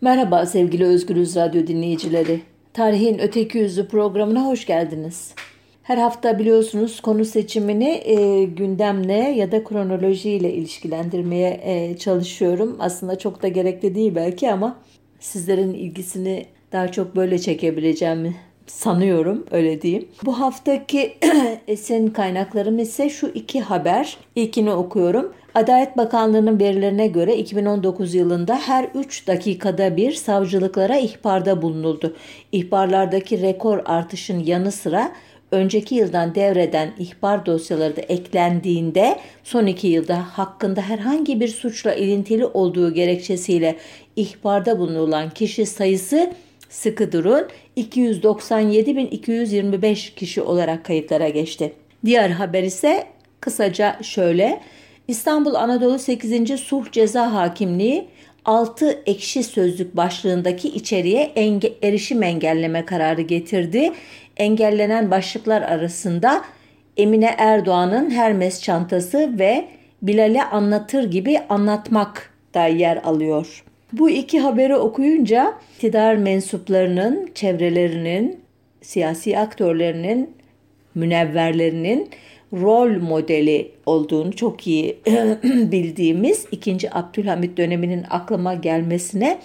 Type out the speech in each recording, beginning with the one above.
Merhaba sevgili Özgürüz Radyo dinleyicileri. Tarihin Öteki Yüzü programına hoş geldiniz. Her hafta biliyorsunuz konu seçimini e, gündemle ya da kronolojiyle ilişkilendirmeye e, çalışıyorum. Aslında çok da gerekli değil belki ama sizlerin ilgisini daha çok böyle çekebileceğimi sanıyorum öyle diyeyim. Bu haftaki esin kaynaklarım ise şu iki haber. İlkini okuyorum. Adalet Bakanlığı'nın verilerine göre 2019 yılında her 3 dakikada bir savcılıklara ihbarda bulunuldu. İhbarlardaki rekor artışın yanı sıra önceki yıldan devreden ihbar dosyaları da eklendiğinde son iki yılda hakkında herhangi bir suçla ilintili olduğu gerekçesiyle ihbarda bulunulan kişi sayısı sıkı durun 297.225 kişi olarak kayıtlara geçti. Diğer haber ise kısaca şöyle. İstanbul Anadolu 8. Sulh Ceza Hakimliği 6 ekşi sözlük başlığındaki içeriğe enge erişim engelleme kararı getirdi. Engellenen başlıklar arasında Emine Erdoğan'ın Hermes çantası ve Bilal'e anlatır gibi anlatmak da yer alıyor. Bu iki haberi okuyunca iktidar mensuplarının, çevrelerinin, siyasi aktörlerinin, münevverlerinin rol modeli olduğunu çok iyi bildiğimiz 2. Abdülhamit döneminin aklıma gelmesine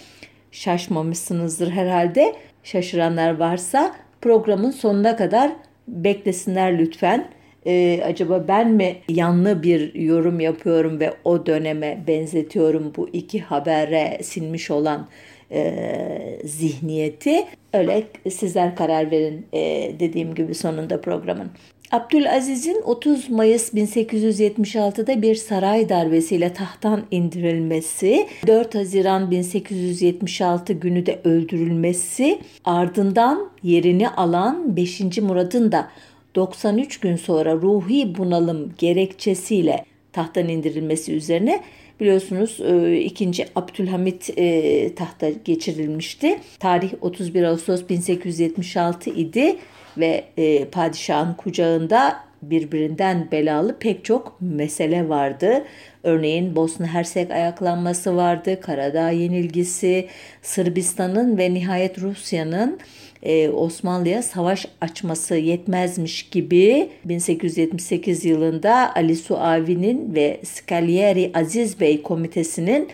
şaşmamışsınızdır herhalde. Şaşıranlar varsa programın sonuna kadar beklesinler lütfen. Ee, acaba ben mi yanlı bir yorum yapıyorum ve o döneme benzetiyorum bu iki habere sinmiş olan e, zihniyeti? Öyle sizler karar verin e, dediğim gibi sonunda programın. Abdülaziz'in 30 Mayıs 1876'da bir saray darbesiyle tahttan indirilmesi, 4 Haziran 1876 günü de öldürülmesi, ardından yerini alan 5. Murad'ın da 93 gün sonra ruhi bunalım gerekçesiyle tahttan indirilmesi üzerine biliyorsunuz 2. E, Abdülhamit e, tahta geçirilmişti. Tarih 31 Ağustos 1876 idi ve e, padişahın kucağında birbirinden belalı pek çok mesele vardı. Örneğin Bosna Hersek ayaklanması vardı, Karadağ yenilgisi, Sırbistan'ın ve nihayet Rusya'nın e, Osmanlı'ya savaş açması yetmezmiş gibi 1878 yılında Ali Suavi'nin ve Scaglieri Aziz Bey komitesinin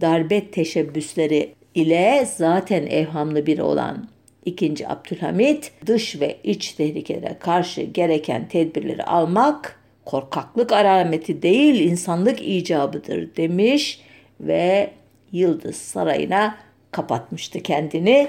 darbe teşebbüsleri ile zaten evhamlı biri olan İkinci Abdülhamit dış ve iç tehlikelere karşı gereken tedbirleri almak korkaklık alameti değil insanlık icabıdır demiş ve Yıldız Sarayı'na kapatmıştı kendini.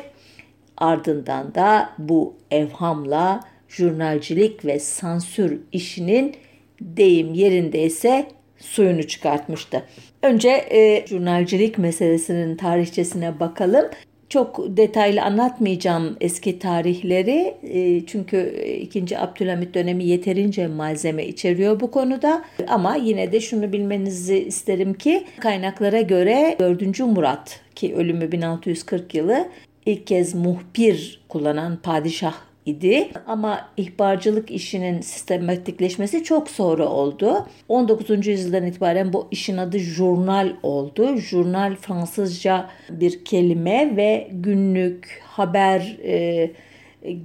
Ardından da bu evhamla jurnalcilik ve sansür işinin deyim yerindeyse suyunu çıkartmıştı. Önce e, jurnalcilik meselesinin tarihçesine bakalım. Çok detaylı anlatmayacağım eski tarihleri e, çünkü 2. Abdülhamit dönemi yeterince malzeme içeriyor bu konuda. Ama yine de şunu bilmenizi isterim ki kaynaklara göre 4. Murat ki ölümü 1640 yılı ilk kez muhbir kullanan padişah idi ama ihbarcılık işinin sistematikleşmesi çok sonra oldu. 19. yüzyıldan itibaren bu işin adı jurnal oldu. Jurnal Fransızca bir kelime ve günlük, haber e,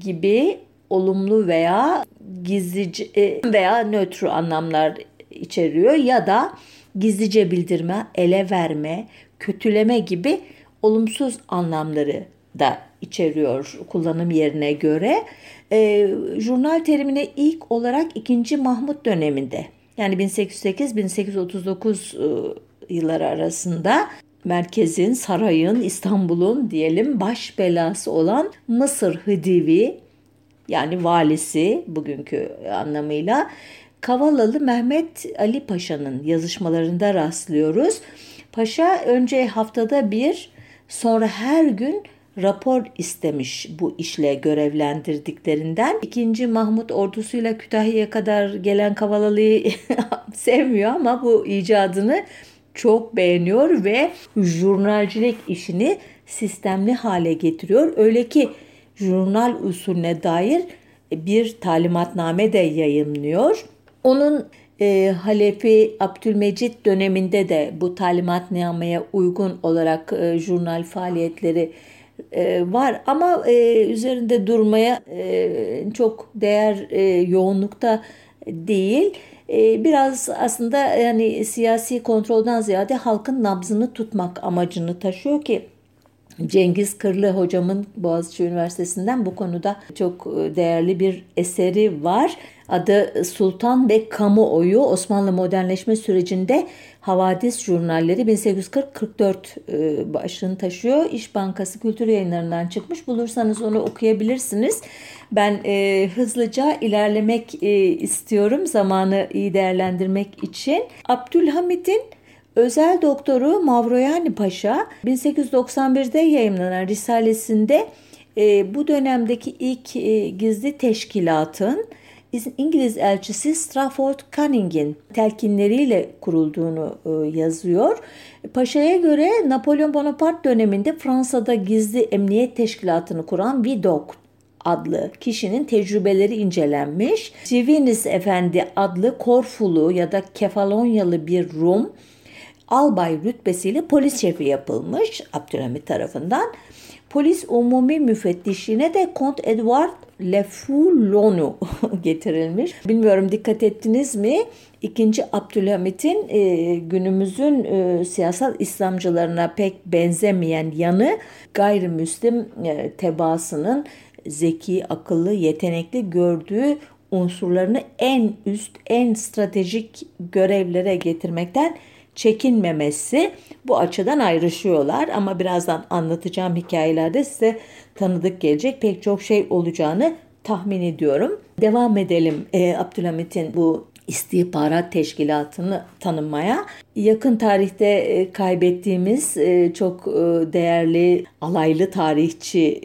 gibi olumlu veya gizlice e, veya nötr anlamlar içeriyor ya da gizlice bildirme, ele verme, kötüleme gibi olumsuz anlamları da içeriyor kullanım yerine göre. E, jurnal terimine ilk olarak 2. Mahmut döneminde yani 1808-1839 e, yılları arasında merkezin, sarayın, İstanbul'un diyelim baş belası olan Mısır Hıdivi yani valisi bugünkü anlamıyla Kavalalı Mehmet Ali Paşa'nın yazışmalarında rastlıyoruz. Paşa önce haftada bir sonra her gün rapor istemiş bu işle görevlendirdiklerinden. İkinci Mahmut ordusuyla Kütahya'ya kadar gelen Kavalalı'yı sevmiyor ama bu icadını çok beğeniyor ve jurnalcilik işini sistemli hale getiriyor. Öyle ki jurnal usulüne dair bir talimatname de yayınlıyor. Onun e, Halefi Abdülmecit döneminde de bu talimatnameye uygun olarak e, jurnal faaliyetleri e, var ama e, üzerinde durmaya e, çok değer e, yoğunlukta değil. E, biraz aslında yani siyasi kontrolden ziyade halkın nabzını tutmak amacını taşıyor ki Cengiz Kırlı hocamın Boğaziçi Üniversitesi'nden bu konuda çok e, değerli bir eseri var. Adı Sultan ve Kamuoyu Osmanlı modernleşme sürecinde Havadis jurnalleri 1840-44 e, başlığını taşıyor. İş Bankası Kültür Yayınlarından çıkmış. Bulursanız onu okuyabilirsiniz. Ben e, hızlıca ilerlemek e, istiyorum zamanı iyi değerlendirmek için. Abdülhamit'in Özel doktoru Mavroyani Paşa 1891'de yayınlanan risalesinde e, bu dönemdeki ilk e, gizli teşkilatın İngiliz elçisi Strafford Cunning'in telkinleriyle kurulduğunu e, yazıyor. Paşa'ya göre Napolyon Bonaparte döneminde Fransa'da gizli emniyet teşkilatını kuran Vidocq adlı kişinin tecrübeleri incelenmiş. Civinis Efendi adlı Korfulu ya da Kefalonyalı bir Rum albay rütbesiyle polis şefi yapılmış Abdülhamit tarafından. Polis umumi müfettişine de Kont Edward Lefoulon'u getirilmiş. Bilmiyorum dikkat ettiniz mi? İkinci Abdülhamit'in e, günümüzün e, siyasal İslamcılarına pek benzemeyen yanı gayrimüslim e, tebaasının zeki, akıllı, yetenekli gördüğü unsurlarını en üst, en stratejik görevlere getirmekten çekinmemesi bu açıdan ayrışıyorlar ama birazdan anlatacağım hikayelerde size tanıdık gelecek pek çok şey olacağını tahmin ediyorum. Devam edelim e, Abdülhamit'in bu istihbarat teşkilatını tanımaya. Yakın tarihte e, kaybettiğimiz e, çok e, değerli alaylı tarihçi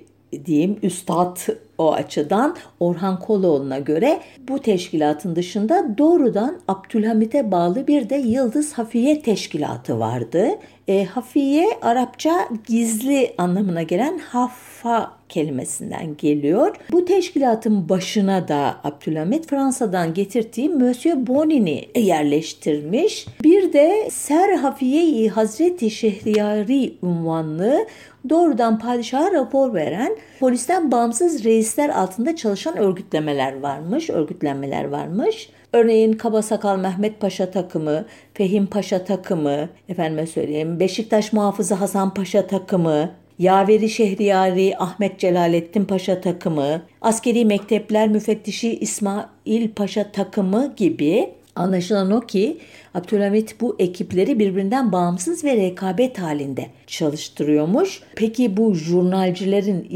diyeyim üstad o açıdan Orhan Koloğlu'na göre bu teşkilatın dışında doğrudan Abdülhamit'e bağlı bir de Yıldız Hafiye Teşkilatı vardı. E, hafiye Arapça gizli anlamına gelen haffa kelimesinden geliyor. Bu teşkilatın başına da Abdülhamit Fransa'dan getirdiği Monsieur Bonin'i yerleştirmiş. Bir de Ser Hafiye-i Hazreti Şehriyari unvanlı doğrudan padişaha rapor veren polisten bağımsız reisler altında çalışan örgütlemeler varmış, örgütlenmeler varmış. Örneğin Kaba Sakal Mehmet Paşa takımı, Fehim Paşa takımı, efendime söyleyeyim Beşiktaş Muhafızı Hasan Paşa takımı, Yaveri Şehriyari Ahmet Celalettin Paşa takımı, Askeri Mektepler Müfettişi İsmail Paşa takımı gibi Anlaşılan o ki Abdülhamit bu ekipleri birbirinden bağımsız ve rekabet halinde çalıştırıyormuş. Peki bu jurnalcilerin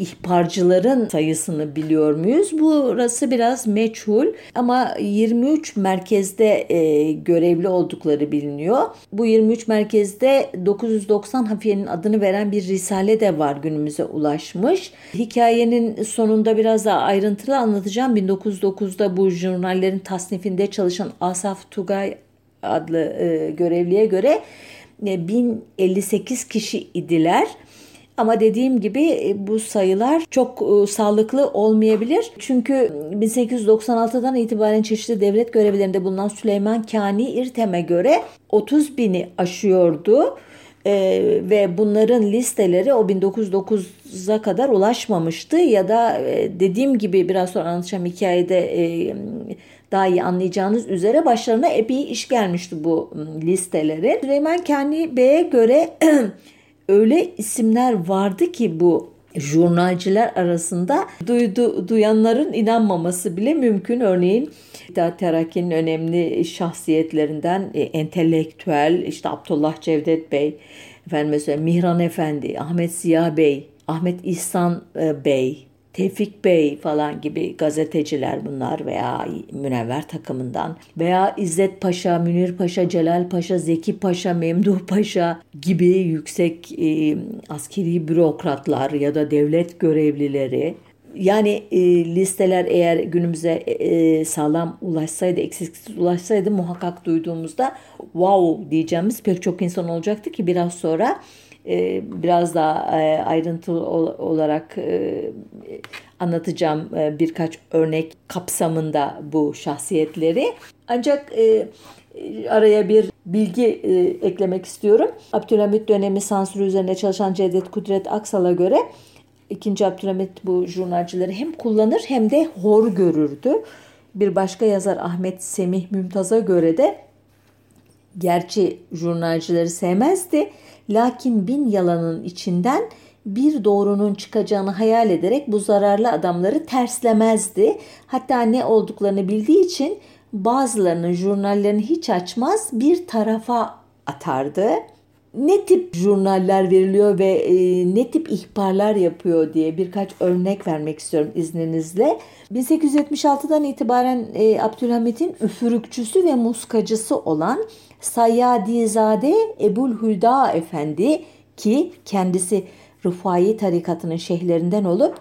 ihbarcıların sayısını biliyor muyuz? Burası biraz meçhul ama 23 merkezde e, görevli oldukları biliniyor. Bu 23 merkezde 990 hafiyenin adını veren bir risale de var günümüze ulaşmış. Hikayenin sonunda biraz daha ayrıntılı anlatacağım. 1909'da bu jurnallerin tasnifinde çalışan Asaf Tugay adlı e, görevliye göre e, 1058 kişi idiler. Ama dediğim gibi e, bu sayılar çok e, sağlıklı olmayabilir. Çünkü 1896'dan itibaren çeşitli devlet görevlerinde bulunan Süleyman Kani İrtem'e göre 30 bini aşıyordu. Ee, ve bunların listeleri o 1909'a kadar ulaşmamıştı ya da e, dediğim gibi biraz sonra anlatacağım hikayede e, daha iyi anlayacağınız üzere başlarına epey iş gelmişti bu listeleri. Süleyman Kani Bey'e göre öyle isimler vardı ki bu jurnalciler arasında duydu, duyanların inanmaması bile mümkün. Örneğin İttihat Terakki'nin önemli şahsiyetlerinden e, entelektüel işte Abdullah Cevdet Bey, efendim mesela Mihran Efendi, Ahmet Ziya Bey, Ahmet İhsan e, Bey, Tevfik Bey falan gibi gazeteciler bunlar veya Münevver takımından veya İzzet Paşa, Münir Paşa, Celal Paşa, Zeki Paşa, Memduh Paşa gibi yüksek e, askeri bürokratlar ya da devlet görevlileri. Yani e, listeler eğer günümüze e, sağlam ulaşsaydı, eksiksiz ulaşsaydı muhakkak duyduğumuzda wow! diyeceğimiz pek çok insan olacaktı ki biraz sonra biraz daha e, ayrıntılı olarak e, anlatacağım birkaç örnek kapsamında bu şahsiyetleri. Ancak e, araya bir bilgi e, eklemek istiyorum. Abdülhamit dönemi sansürü üzerine çalışan Cevdet Kudret Aksal'a göre ikinci Abdülhamit bu jurnalcileri hem kullanır hem de hor görürdü. Bir başka yazar Ahmet Semih Mümtaz'a göre de gerçi jurnalcileri sevmezdi lakin bin yalanın içinden bir doğrunun çıkacağını hayal ederek bu zararlı adamları terslemezdi. Hatta ne olduklarını bildiği için bazılarının jurnallerini hiç açmaz bir tarafa atardı. Ne tip jurnaller veriliyor ve e, ne tip ihbarlar yapıyor diye birkaç örnek vermek istiyorum izninizle. 1876'dan itibaren e, Abdülhamit'in üfürükçüsü ve muskacısı olan Sayyadizade Ebul Hüda Efendi ki kendisi Rıfai tarikatının şeyhlerinden olup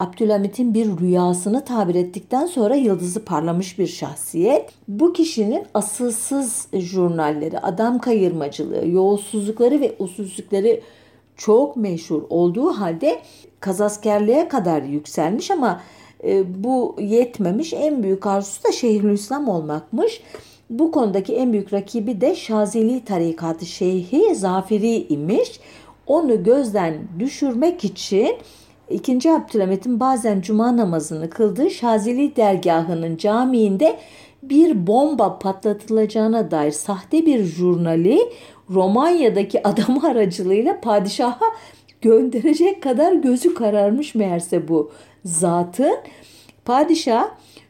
Abdülhamit'in bir rüyasını tabir ettikten sonra yıldızı parlamış bir şahsiyet. Bu kişinin asılsız jurnalleri, adam kayırmacılığı, yolsuzlukları ve usulsüzlükleri çok meşhur olduğu halde kazaskerliğe kadar yükselmiş ama e, bu yetmemiş. En büyük arzusu da Şeyhülislam olmakmış. Bu konudaki en büyük rakibi de Şazeli tarikatı Şeyhi Zafiri imiş. Onu gözden düşürmek için 2. Abdülhamit'in bazen cuma namazını kıldığı Şazeli dergahının camiinde bir bomba patlatılacağına dair sahte bir jurnali Romanya'daki adam aracılığıyla padişaha gönderecek kadar gözü kararmış meğerse bu zatın. Padişah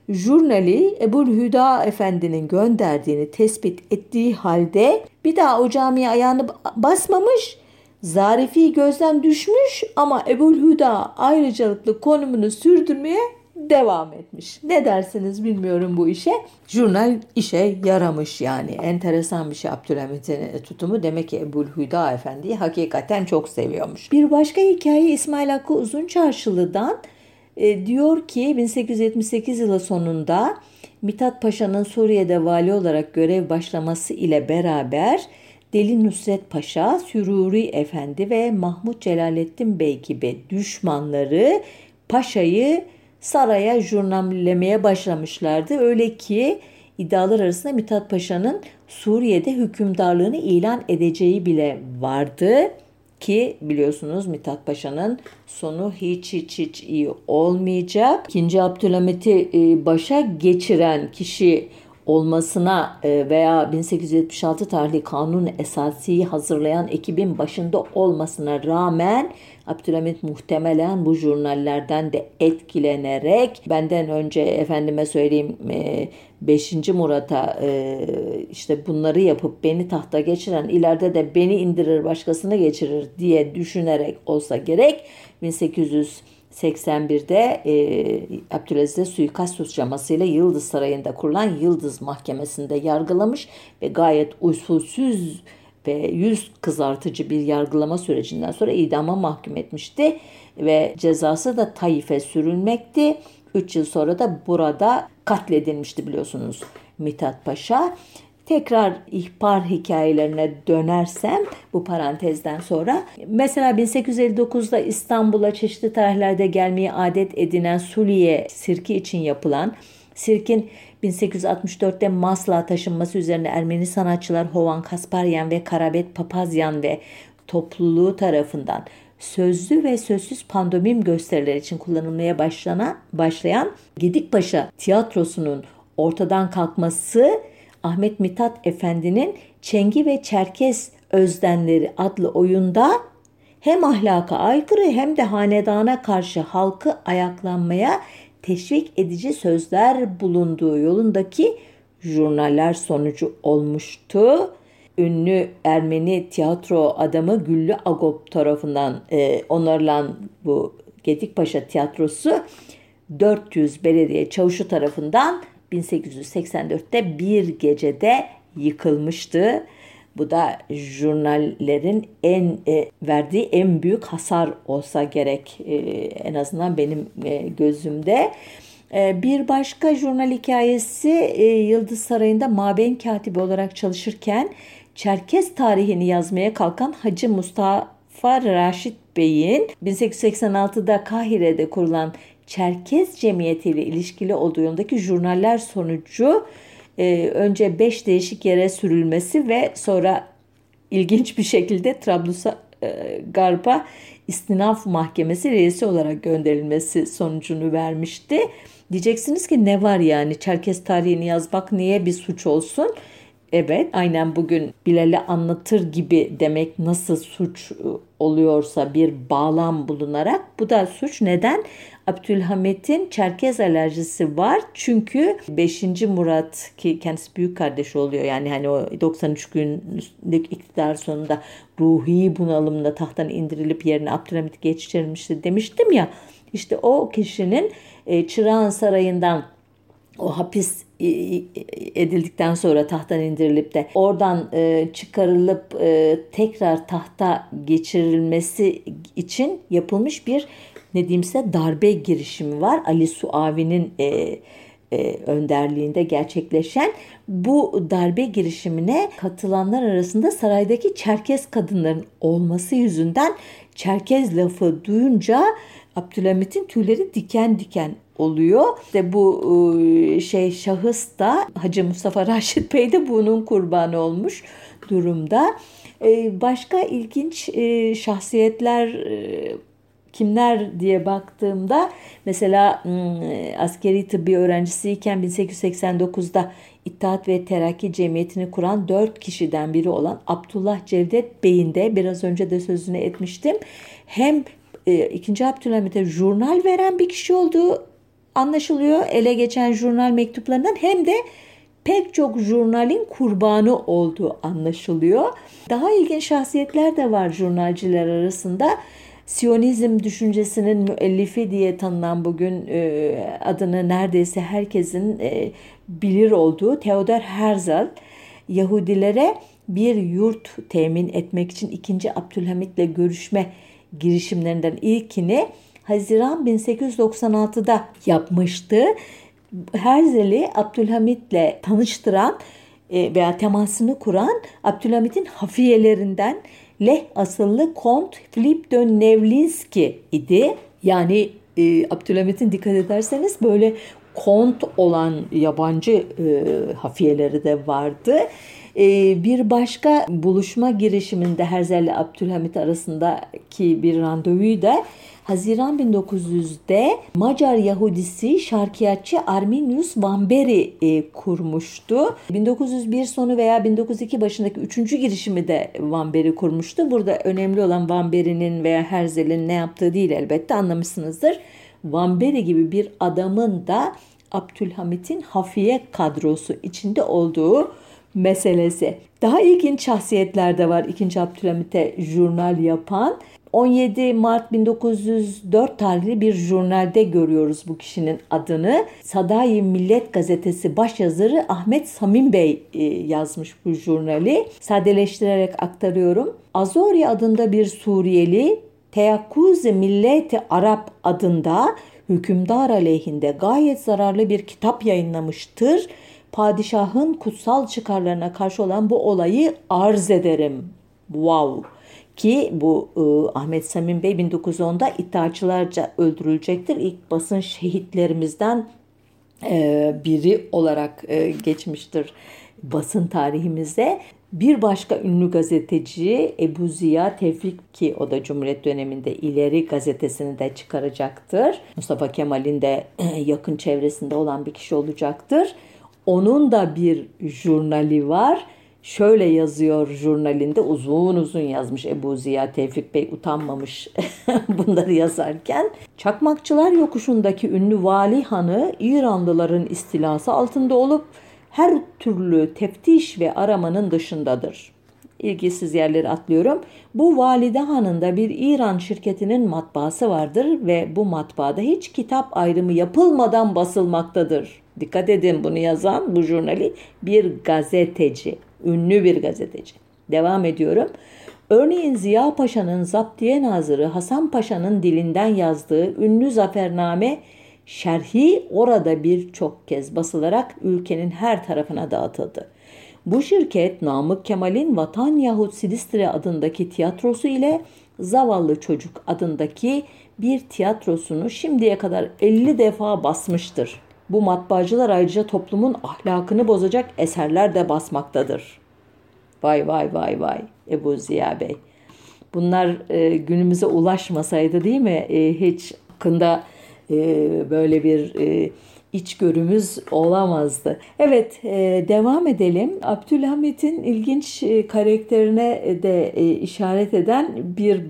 jurnali Ebul Hüda Efendi'nin gönderdiğini tespit ettiği halde bir daha o camiye ayağını basmamış Zarifi gözden düşmüş ama Ebul Hüda ayrıcalıklı konumunu sürdürmeye devam etmiş. Ne dersiniz bilmiyorum bu işe. Jurnal işe yaramış yani. Enteresan bir şey Abdülhamit'in tutumu. Demek ki Ebul Hüda Efendi'yi hakikaten çok seviyormuş. Bir başka hikaye İsmail Hakkı Uzun Çarşılı'dan e, diyor ki 1878 yılı sonunda Mithat Paşa'nın Suriye'de vali olarak görev başlaması ile beraber Deli Nusret Paşa, Süruri Efendi ve Mahmut Celalettin Bey gibi düşmanları paşayı saraya jurnallemeye başlamışlardı. Öyle ki iddialar arasında Mithat Paşa'nın Suriye'de hükümdarlığını ilan edeceği bile vardı ki biliyorsunuz Mithat Paşa'nın sonu hiç hiç hiç iyi olmayacak. İkinci Abdülhamit'i e, başa geçiren kişi olmasına e, veya 1876 tarihli kanun esasiyi hazırlayan ekibin başında olmasına rağmen Abdülhamit muhtemelen bu jurnallerden de etkilenerek benden önce efendime söyleyeyim 5. E, Murat'a e, işte bunları yapıp beni tahta geçiren ileride de beni indirir başkasını geçirir diye düşünerek olsa gerek 1800 81'de e, Abdülaziz'e suikast suçlamasıyla Yıldız Sarayı'nda kurulan Yıldız Mahkemesi'nde yargılamış ve gayet usulsüz ve yüz kızartıcı bir yargılama sürecinden sonra idama mahkum etmişti ve cezası da Taif'e sürülmekti. 3 yıl sonra da burada katledilmişti biliyorsunuz Mithat Paşa. Tekrar ihbar hikayelerine dönersem bu parantezden sonra mesela 1859'da İstanbul'a çeşitli tarihlerde gelmeyi adet edinen Suliye sirki için yapılan sirkin 1864'te Masla taşınması üzerine Ermeni sanatçılar Hovan Kasparyan ve Karabet Papazyan ve topluluğu tarafından sözlü ve sözsüz pandomim gösterileri için kullanılmaya başlana, başlayan Gedikpaşa tiyatrosunun ortadan kalkması Ahmet Mithat Efendi'nin Çengi ve Çerkez Özdenleri adlı oyunda hem ahlaka aykırı hem de hanedana karşı halkı ayaklanmaya teşvik edici sözler bulunduğu yolundaki jurnaller sonucu olmuştu. Ünlü Ermeni tiyatro adamı Güllü Agop tarafından e, onarılan bu Gedikpaşa tiyatrosu 400 belediye çavuşu tarafından 1884'te bir gecede yıkılmıştı. Bu da jurnallerin en e, verdiği en büyük hasar olsa gerek e, en azından benim e, gözümde. E, bir başka jurnal hikayesi e, Yıldız Sarayı'nda mabeyn katibi olarak çalışırken Çerkez tarihini yazmaya kalkan Hacı Mustafa Raşit Bey'in 1886'da Kahire'de kurulan Çerkez Cemiyeti ile ilişkili olduğu yolundaki jurnaller sonucu e, önce 5 değişik yere sürülmesi ve sonra ilginç bir şekilde Trablusgarp'a istinaf mahkemesi reisi olarak gönderilmesi sonucunu vermişti. Diyeceksiniz ki ne var yani Çerkes tarihini yazmak niye bir suç olsun? Evet aynen bugün Bilal'e anlatır gibi demek nasıl suç e, oluyorsa bir bağlam bulunarak bu da suç. Neden? Abdülhamit'in Çerkez alerjisi var. Çünkü 5. Murat ki kendisi büyük kardeşi oluyor. Yani hani o 93 günlük iktidar sonunda ruhi bunalımda tahttan indirilip yerine Abdülhamit geçirilmişti demiştim ya. İşte o kişinin e, Çırağan Sarayı'ndan o hapis edildikten sonra tahttan indirilip de oradan e, çıkarılıp e, tekrar tahta geçirilmesi için yapılmış bir ne diyeyimse darbe girişimi var. Ali Suavi'nin e, e, önderliğinde gerçekleşen bu darbe girişimine katılanlar arasında saraydaki Çerkez kadınların olması yüzünden Çerkez lafı duyunca Abdülhamit'in tüyleri diken diken oluyor. İşte bu e, şey şahıs da Hacı Mustafa Raşit Bey de bunun kurbanı olmuş durumda. E, başka ilginç e, şahsiyetler kimler diye baktığımda mesela askeri tıbbi öğrencisiyken 1889'da İttihat ve Terakki Cemiyeti'ni kuran dört kişiden biri olan Abdullah Cevdet Bey'in de biraz önce de sözünü etmiştim. Hem e, 2. Abdülhamit'e jurnal veren bir kişi olduğu anlaşılıyor ele geçen jurnal mektuplarından hem de pek çok jurnalin kurbanı olduğu anlaşılıyor. Daha ilginç şahsiyetler de var jurnalciler arasında. Siyonizm düşüncesinin müellifi diye tanınan bugün e, adını neredeyse herkesin e, bilir olduğu Theodor Herzl Yahudilere bir yurt temin etmek için 2. Abdülhamit'le görüşme girişimlerinden ilkini Haziran 1896'da yapmıştı. Herzel'i Abdülhamit'le tanıştıran e, veya temasını kuran Abdülhamit'in hafiyelerinden Leh asıllı Kont Filip de Nevlinski idi. Yani e, Abdülhamit'in dikkat ederseniz böyle kont olan yabancı e, hafiyeleri de vardı. E, bir başka buluşma girişiminde Herzl ile Abdülhamit arasındaki bir randevuyu da Haziran 1900'de Macar Yahudisi şarkiyatçı Arminius Vamberi e, kurmuştu. 1901 sonu veya 1902 başındaki üçüncü girişimi de Vamberi kurmuştu. Burada önemli olan Vamberi'nin veya Herzl'in ne yaptığı değil elbette anlamışsınızdır. Vamberi gibi bir adamın da Abdülhamit'in hafiye kadrosu içinde olduğu meselesi. Daha ilginç şahsiyetler de var 2. Abdülhamit'e jurnal yapan. 17 Mart 1904 tarihli bir jurnalde görüyoruz bu kişinin adını. Sadayi Millet Gazetesi başyazarı Ahmet Samim Bey e, yazmış bu jurnali. Sadeleştirerek aktarıyorum. Azori adında bir Suriyeli Teyakkuz Milleti Arap adında hükümdar aleyhinde gayet zararlı bir kitap yayınlamıştır. Padişahın kutsal çıkarlarına karşı olan bu olayı arz ederim. Wow! Ki bu e, Ahmet Samim Bey 1910'da iddiaçılarca öldürülecektir. İlk basın şehitlerimizden e, biri olarak e, geçmiştir basın tarihimizde. Bir başka ünlü gazeteci Ebu Ziya Tevfik ki o da Cumhuriyet döneminde ileri gazetesini de çıkaracaktır. Mustafa Kemal'in de yakın çevresinde olan bir kişi olacaktır. Onun da bir jurnali var. Şöyle yazıyor jurnalinde uzun uzun yazmış Ebu Ziya Tevfik Bey utanmamış bunları yazarken. Çakmakçılar yokuşundaki ünlü Vali Hanı İranlıların istilası altında olup her türlü teftiş ve aramanın dışındadır. İlgisiz yerleri atlıyorum. Bu Valide Han'ın bir İran şirketinin matbaası vardır ve bu matbaada hiç kitap ayrımı yapılmadan basılmaktadır. Dikkat edin bunu yazan bu jurnali bir gazeteci, ünlü bir gazeteci. Devam ediyorum. Örneğin Ziya Paşa'nın Zaptiye Nazırı Hasan Paşa'nın dilinden yazdığı ünlü zafername şerhi orada birçok kez basılarak ülkenin her tarafına dağıtıldı. Bu şirket Namık Kemal'in Vatan Yahut Silistre adındaki tiyatrosu ile Zavallı Çocuk adındaki bir tiyatrosunu şimdiye kadar 50 defa basmıştır. Bu matbaacılar ayrıca toplumun ahlakını bozacak eserler de basmaktadır. Vay vay vay vay Ebu Ziya Bey. Bunlar e, günümüze ulaşmasaydı değil mi? E, hiç hakkında e, böyle bir e, içgörümüz olamazdı. Evet e, devam edelim. Abdülhamit'in ilginç e, karakterine de e, işaret eden bir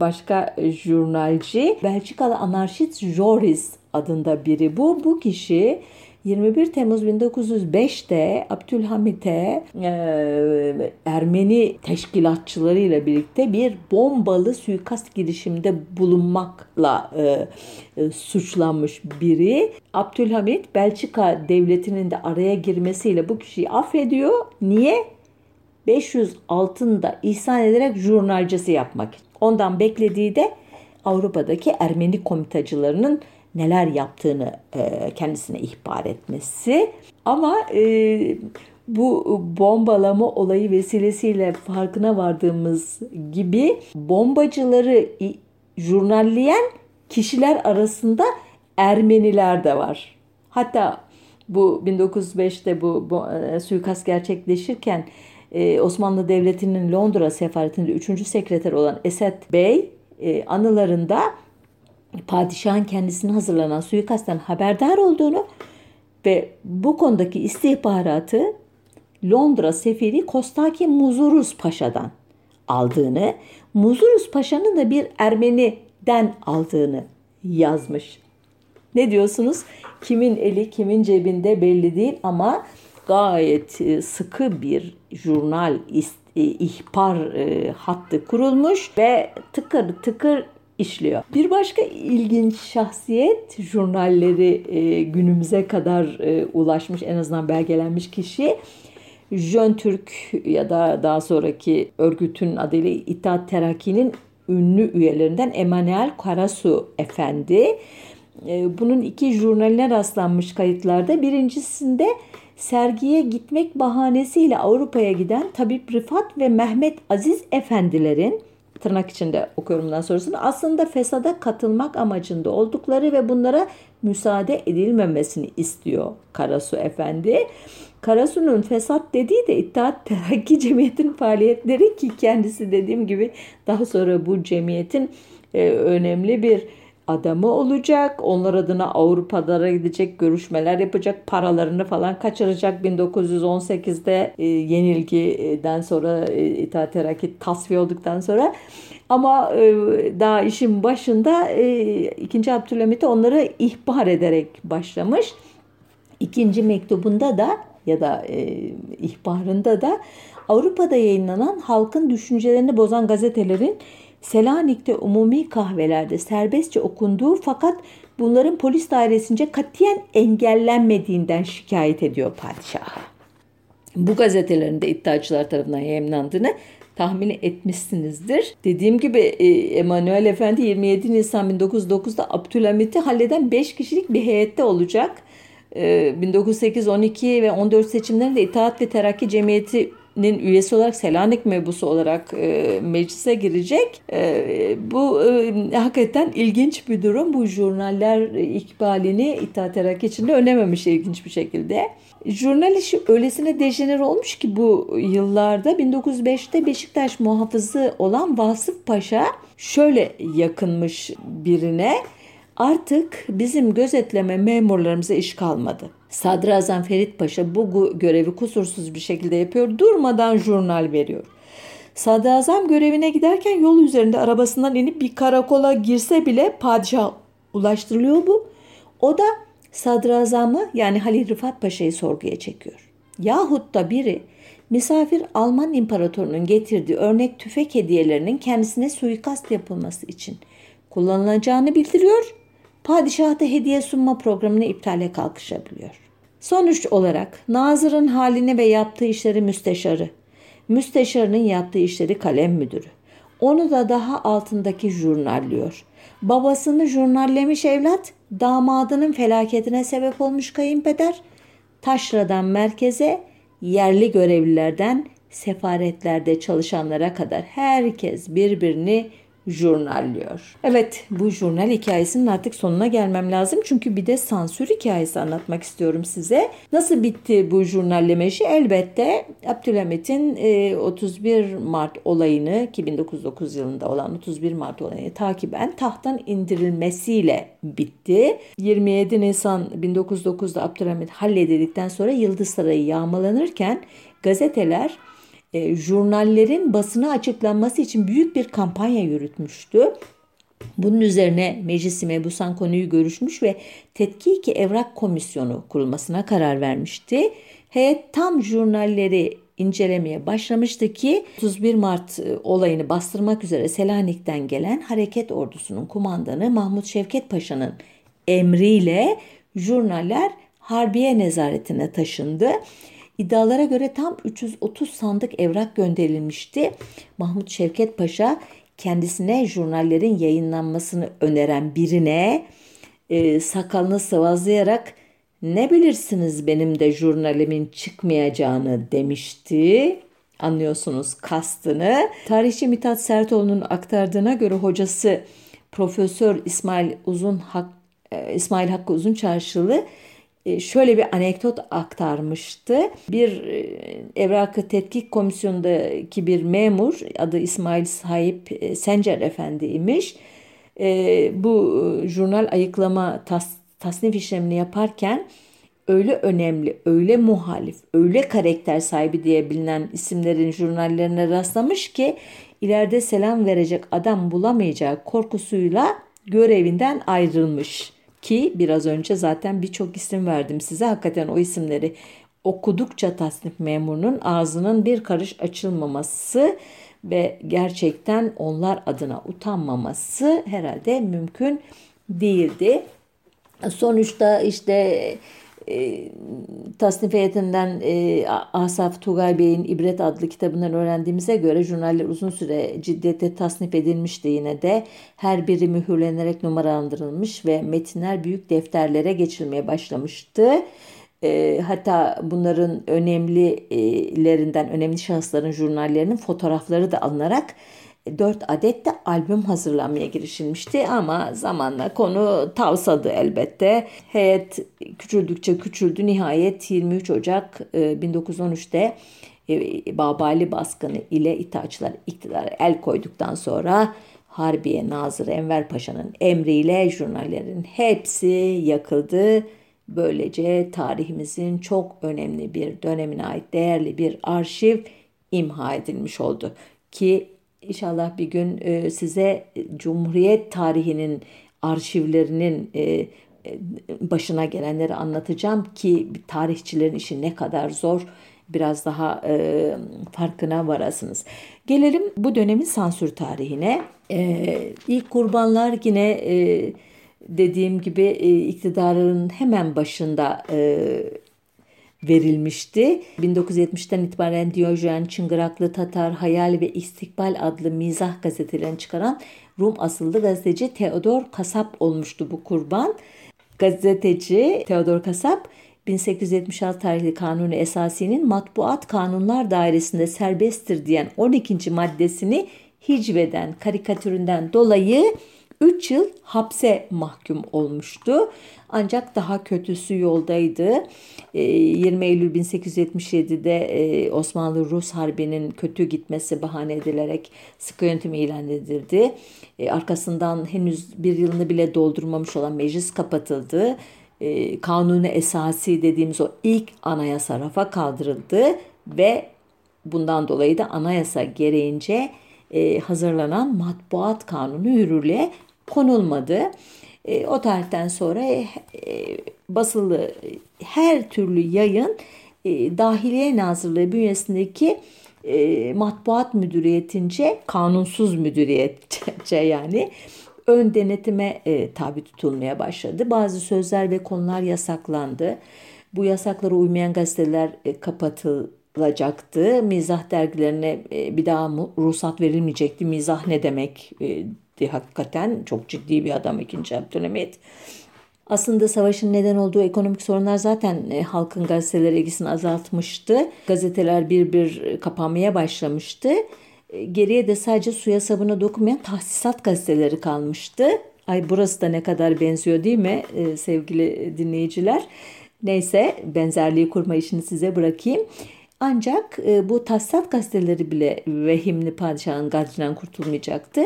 başka jurnalci Belçikalı anarşist Joris adında biri bu. Bu kişi 21 Temmuz 1905'te Abdülhamit'e e, Ermeni teşkilatçılarıyla birlikte bir bombalı suikast girişiminde bulunmakla e, e, suçlanmış biri. Abdülhamit Belçika devletinin de araya girmesiyle bu kişiyi affediyor. Niye? 500 altında ihsan ederek jurnalcisi yapmak. Ondan beklediği de Avrupa'daki Ermeni komitacılarının neler yaptığını e, kendisine ihbar etmesi. Ama e, bu bombalama olayı vesilesiyle farkına vardığımız gibi bombacıları jurnalleyen kişiler arasında Ermeniler de var. Hatta bu 1905'te bu, bu e, suikast gerçekleşirken e, Osmanlı Devleti'nin Londra sefaretinde 3. sekreter olan Esed Bey e, anılarında padişahın kendisine hazırlanan suikastten haberdar olduğunu ve bu konudaki istihbaratı Londra sefiri Kostaki Muzurus Paşa'dan aldığını, Muzurus Paşa'nın da bir Ermeni'den aldığını yazmış. Ne diyorsunuz? Kimin eli kimin cebinde belli değil ama gayet e, sıkı bir jurnal e, ihbar e, hattı kurulmuş ve tıkır tıkır işliyor. Bir başka ilginç şahsiyet jurnalleri günümüze kadar ulaşmış en azından belgelenmiş kişi Jön Türk ya da daha sonraki örgütün adıyla İttihat Terakki'nin ünlü üyelerinden Emanuel Karasu Efendi. Bunun iki jurnaline rastlanmış kayıtlarda. Birincisinde sergiye gitmek bahanesiyle Avrupa'ya giden Tabip Rıfat ve Mehmet Aziz Efendilerin tırnak içinde okuyorum bundan sonrasını aslında fesada katılmak amacında oldukları ve bunlara müsaade edilmemesini istiyor Karasu Efendi. Karasu'nun fesat dediği de İttihat Terakki Cemiyeti'nin faaliyetleri ki kendisi dediğim gibi daha sonra bu cemiyetin e, önemli bir adamı olacak. Onlar adına Avrupa'lara gidecek, görüşmeler yapacak, paralarını falan kaçıracak. 1918'de e, yenilgiden sonra e, İttihat Terakki tasfiye olduktan sonra ama e, daha işin başında e, 2. Abdülhamit'e onları ihbar ederek başlamış. İkinci mektubunda da ya da e, ihbarında da Avrupa'da yayınlanan halkın düşüncelerini bozan gazetelerin Selanik'te umumi kahvelerde serbestçe okunduğu fakat bunların polis dairesince katiyen engellenmediğinden şikayet ediyor padişaha. Bu gazetelerin de iddiaçılar tarafından yayınlandığını tahmin etmişsinizdir. Dediğim gibi Emanuel Efendi 27 Nisan 1909'da Abdülhamit'i halleden 5 kişilik bir heyette olacak. 1908, e, 12 ve 14 seçimlerinde İttihat ve Terakki Cemiyeti nin üyesi olarak Selanik mebusu olarak e, meclise girecek. E, bu e, hakikaten ilginç bir durum. Bu jurnaller ikbalini İttihat Terakki içinde önememiş ilginç bir şekilde. Jurnal işi öylesine dejener olmuş ki bu yıllarda 1905'te Beşiktaş muhafızı olan Vasıf Paşa şöyle yakınmış birine artık bizim gözetleme memurlarımıza iş kalmadı. Sadrazam Ferit Paşa bu görevi kusursuz bir şekilde yapıyor. Durmadan jurnal veriyor. Sadrazam görevine giderken yol üzerinde arabasından inip bir karakola girse bile padişah ulaştırılıyor bu. O da sadrazamı yani Halil Rıfat Paşa'yı sorguya çekiyor. Yahut da biri misafir Alman imparatorunun getirdiği örnek tüfek hediyelerinin kendisine suikast yapılması için kullanılacağını bildiriyor. Padişah da hediye sunma programını iptale kalkışabiliyor. Sonuç olarak nazırın halini ve yaptığı işleri müsteşarı, müsteşarının yaptığı işleri kalem müdürü. Onu da daha altındaki jurnalliyor. Babasını jurnallemiş evlat, damadının felaketine sebep olmuş kayınpeder, taşradan merkeze, yerli görevlilerden sefaretlerde çalışanlara kadar herkes birbirini jurnalliyor. Evet bu jurnal hikayesinin artık sonuna gelmem lazım. Çünkü bir de sansür hikayesi anlatmak istiyorum size. Nasıl bitti bu jurnalleme işi? Elbette Abdülhamit'in 31 e, Mart olayını ki 1909 yılında olan 31 Mart olayını takiben tahttan indirilmesiyle bitti. 27 Nisan 1909'da Abdülhamit halledildikten sonra Yıldız Sarayı yağmalanırken gazeteler e, jurnallerin basına açıklanması için büyük bir kampanya yürütmüştü. Bunun üzerine Meclis-i Mebusan konuyu görüşmüş ve Tetkiki Evrak Komisyonu kurulmasına karar vermişti. Heyet tam jurnalleri incelemeye başlamıştı ki 31 Mart e, olayını bastırmak üzere Selanik'ten gelen hareket ordusunun kumandanı Mahmut Şevket Paşa'nın emriyle jurnaller Harbiye nezaretine taşındı. İddialara göre tam 330 sandık evrak gönderilmişti. Mahmut Şevket Paşa kendisine jurnallerin yayınlanmasını öneren birine e, sakalını sıvazlayarak ne bilirsiniz benim de jurnalimin çıkmayacağını demişti. Anlıyorsunuz kastını. Tarihçi Mithat Sertoğlu'nun aktardığına göre hocası Profesör İsmail Uzun Hak, e, İsmail Hakkı Uzun Çarşılı şöyle bir anekdot aktarmıştı. Bir e, evrakı tetkik komisyonundaki bir memur adı İsmail Sahip e, Sencer Efendi imiş. Bu jurnal ayıklama tas, tasnif işlemini yaparken öyle önemli, öyle muhalif, öyle karakter sahibi diye bilinen isimlerin jurnallerine rastlamış ki ileride selam verecek adam bulamayacağı korkusuyla görevinden ayrılmış. Ki biraz önce zaten birçok isim verdim size. Hakikaten o isimleri okudukça tasnif memurunun ağzının bir karış açılmaması ve gerçekten onlar adına utanmaması herhalde mümkün değildi. Sonuçta işte e, tasnif heyetinden e, Asaf Tugay Bey'in İbret adlı kitabından öğrendiğimize göre jurnaller uzun süre ciddiyette tasnif edilmişti yine de. Her biri mühürlenerek numaralandırılmış ve metinler büyük defterlere geçilmeye başlamıştı. E, hatta bunların önemlilerinden, önemli şahısların jurnallerinin fotoğrafları da alınarak 4 adet de albüm hazırlanmaya girişilmişti ama zamanla konu tavsadı elbette. Heyet küçüldükçe küçüldü. Nihayet 23 Ocak 1913'te e, e, Babali baskını ile İttihatçılar iktidara el koyduktan sonra Harbiye Nazırı Enver Paşa'nın emriyle jurnallerin hepsi yakıldı. Böylece tarihimizin çok önemli bir dönemine ait değerli bir arşiv imha edilmiş oldu. Ki İnşallah bir gün e, size Cumhuriyet tarihinin arşivlerinin e, e, başına gelenleri anlatacağım ki tarihçilerin işi ne kadar zor biraz daha farkına varasınız. Gelelim bu dönemin sansür tarihine. İlk kurbanlar yine dediğim gibi iktidarın hemen başında verilmişti. 1970'ten itibaren Diyojen, Çıngıraklı, Tatar, Hayal ve İstikbal adlı mizah gazetelerini çıkaran Rum asıllı gazeteci Theodor Kasap olmuştu bu kurban. Gazeteci Theodor Kasap 1876 tarihli Kanuni Esasi'nin matbuat kanunlar dairesinde serbesttir diyen 12. maddesini hicveden karikatüründen dolayı 3 yıl hapse mahkum olmuştu. Ancak daha kötüsü yoldaydı. 20 ee, Eylül 1877'de e, Osmanlı-Rus Harbi'nin kötü gitmesi bahane edilerek sıkı yönetim ilan edildi. Ee, arkasından henüz bir yılını bile doldurmamış olan meclis kapatıldı. Ee, kanunu esası dediğimiz o ilk anayasa rafa kaldırıldı ve bundan dolayı da anayasa gereğince e, hazırlanan matbuat kanunu yürürlüğe konulmadı. E, o tarihten sonra e, basılı her türlü yayın e, Dahiliye Nazırlığı bünyesindeki e, matbuat müdüriyetince kanunsuz müdüriyetçe yani ön denetime e, tabi tutulmaya başladı. Bazı sözler ve konular yasaklandı. Bu yasaklara uymayan gazeteler e, kapatılacaktı. Mizah dergilerine e, bir daha ruhsat verilmeyecekti. Mizah ne demek e, Hakikaten çok ciddi bir adam 2. Abdülhamit. Aslında savaşın neden olduğu ekonomik sorunlar zaten e, halkın gazetelere ilgisini azaltmıştı. Gazeteler bir bir kapanmaya başlamıştı. E, geriye de sadece suya sabuna dokunmayan tahsisat gazeteleri kalmıştı. Ay burası da ne kadar benziyor değil mi e, sevgili dinleyiciler? Neyse benzerliği kurma işini size bırakayım. Ancak e, bu tahsisat gazeteleri bile vehimli padişahın gadrinden kurtulmayacaktı.